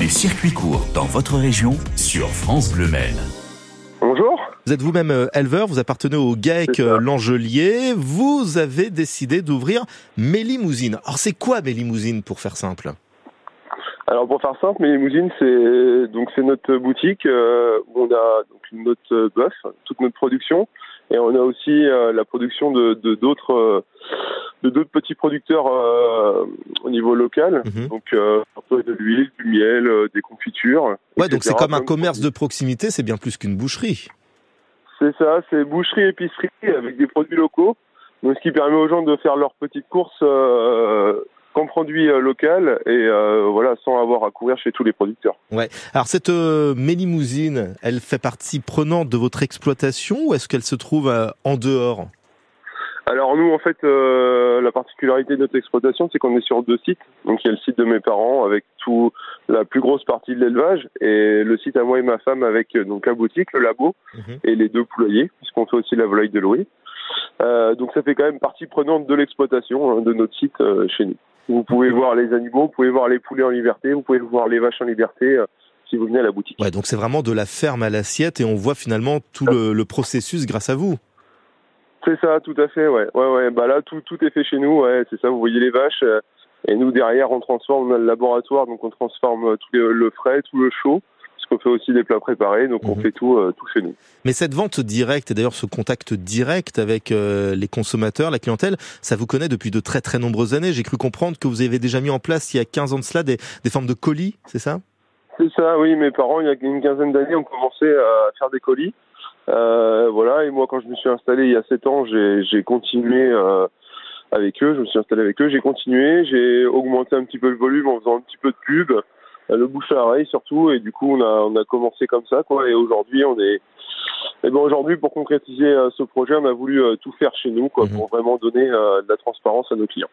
Les circuits courts dans votre région sur France Bleu Maine. Bonjour. Vous êtes vous-même euh, éleveur, vous appartenez au GAEC euh, Langelier. Vous avez décidé d'ouvrir Mélimousine. Alors c'est quoi Mélimousine pour faire simple? Alors pour faire simple, mes limousines, c'est donc c'est notre boutique euh, où on a donc notre bœuf, toute notre production, et on a aussi euh, la production de de d'autres euh, de d'autres petits producteurs euh, niveau local. Mhm. Donc euh, de l'huile, du miel, euh, des confitures. Ouais, donc c'est comme un commerce de proximité, c'est bien plus qu'une boucherie. C'est ça, c'est boucherie épicerie avec des produits locaux. Donc ce qui permet aux gens de faire leurs petites courses euh, qu'en produits euh, locaux et euh, voilà sans avoir à courir chez tous les producteurs. Ouais. Alors cette euh, Mélimousine, elle fait partie prenante de votre exploitation ou est-ce qu'elle se trouve euh, en dehors? Alors nous, en fait, euh, la particularité de notre exploitation, c'est qu'on est sur deux sites. Donc il y a le site de mes parents avec tout la plus grosse partie de l'élevage et le site à moi et ma femme avec euh, donc la boutique, le labo Mhm. et les deux poulaillers, puisqu'on fait aussi la volaille de Louis. Euh, donc ça fait quand même partie prenante de l'exploitation hein, de notre site euh, chez nous. Vous pouvez voir les animaux, vous pouvez voir les poulets en liberté, vous pouvez voir les vaches en liberté si vous venez à la boutique. Ouais, donc c'est vraiment de la ferme à l'assiette et on voit finalement tout le, le processus grâce à vous. C'est ça, tout à fait, ouais. Ouais, ouais. Bah là, tout, tout est fait chez nous, ouais. C'est ça, vous voyez les vaches. euh, et nous, derrière, on transforme, on a le laboratoire, donc on transforme euh, tout le, le frais, tout le chaud. Parce qu'on fait aussi des plats préparés, donc on Mhm. fait tout, euh, tout chez nous. Mais cette vente directe, et d'ailleurs ce contact direct avec euh, les consommateurs, la clientèle, ça vous connaît depuis de très très nombreuses années. J'ai cru comprendre que vous avez déjà mis en place il y a 15 ans de cela des, des formes de colis, c'est ça? C'est ça, oui. Mes parents, il y a une quinzaine d'années, ont commencé à faire des colis. Euh, voilà. Et moi, quand je me suis installé il y a sept ans, j'ai continué euh, avec eux. Je me suis installé avec eux. J'ai continué. J'ai augmenté un petit peu le volume en faisant un petit peu de pub, le bouche à oreille surtout. Et du coup, on a on a commencé comme ça, quoi. Et aujourd'hui, on est et ben aujourd'hui, pour concrétiser euh, ce projet, on a voulu euh, tout faire chez nous, quoi, Mhm. pour vraiment donner euh, de la transparence à nos clients.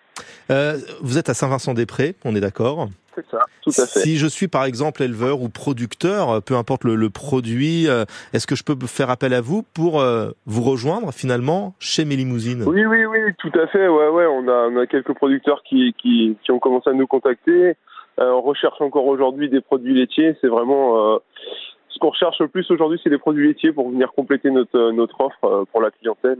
euh, Vous êtes à Saint-Vincent-des-Prés, on est d'accord? C'est ça, tout à fait. Si je suis par exemple éleveur ou producteur, euh, peu importe le, le produit, euh, est-ce que je peux faire appel à vous pour euh, vous rejoindre finalement chez Mélimousine Oui, oui, oui, tout à fait. Ouais, ouais. On a, on a quelques producteurs qui, qui, qui ont commencé à nous contacter. Euh, on recherche encore aujourd'hui des produits laitiers. C'est vraiment euh, ce qu'on recherche le plus aujourd'hui, c'est des produits laitiers pour venir compléter notre euh, notre offre pour la clientèle.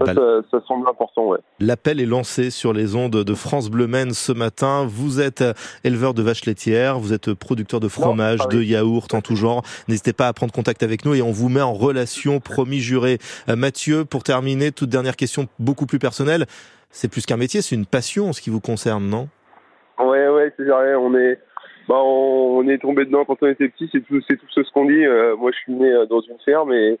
Eh Ça, ben, ça, ça semble important, ouais. L'appel est lancé sur les ondes de France Bleu Maine ce matin. Vous êtes éleveur de vaches laitières, vous êtes producteur de fromage, de yaourt en tout genre. N'hésitez pas à prendre contact avec nous et on vous met en relation, promis juré. Mathieu, pour terminer, toute dernière question beaucoup plus personnelle. C'est plus qu'un métier, c'est une passion en ce qui vous concerne, non? Ouais, ouais, c'est vrai. On est, bah, on, on est tombé dedans quand on était petit. C'est tout, c'est tout ce qu'on dit. Euh, moi, je suis né euh, dans une ferme et,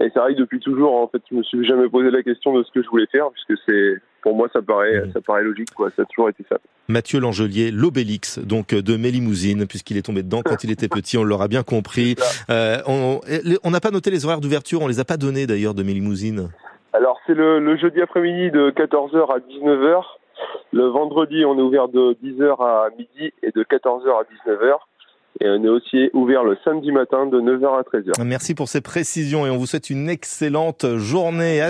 et c'est vrai que depuis toujours, en fait, je me suis jamais posé la question de ce que je voulais faire, puisque c'est, pour moi, ça paraît, Mhm. ça paraît logique, quoi. Ça a toujours été ça. Mathieu Langelier, l'Obélix, donc euh, de Mélimousine, puisqu'il est tombé dedans quand il était petit, on l'aura bien compris. Euh, on on n'a pas noté les horaires d'ouverture, on les a pas donnés d'ailleurs de Mélimousine. Alors, c'est le, le jeudi après-midi de 14h à 19h. Le vendredi, on est ouvert de 10h à midi et de 14h à 19h. Et on est aussi ouvert le samedi matin de 9h à 13h. Merci pour ces précisions et on vous souhaite une excellente journée.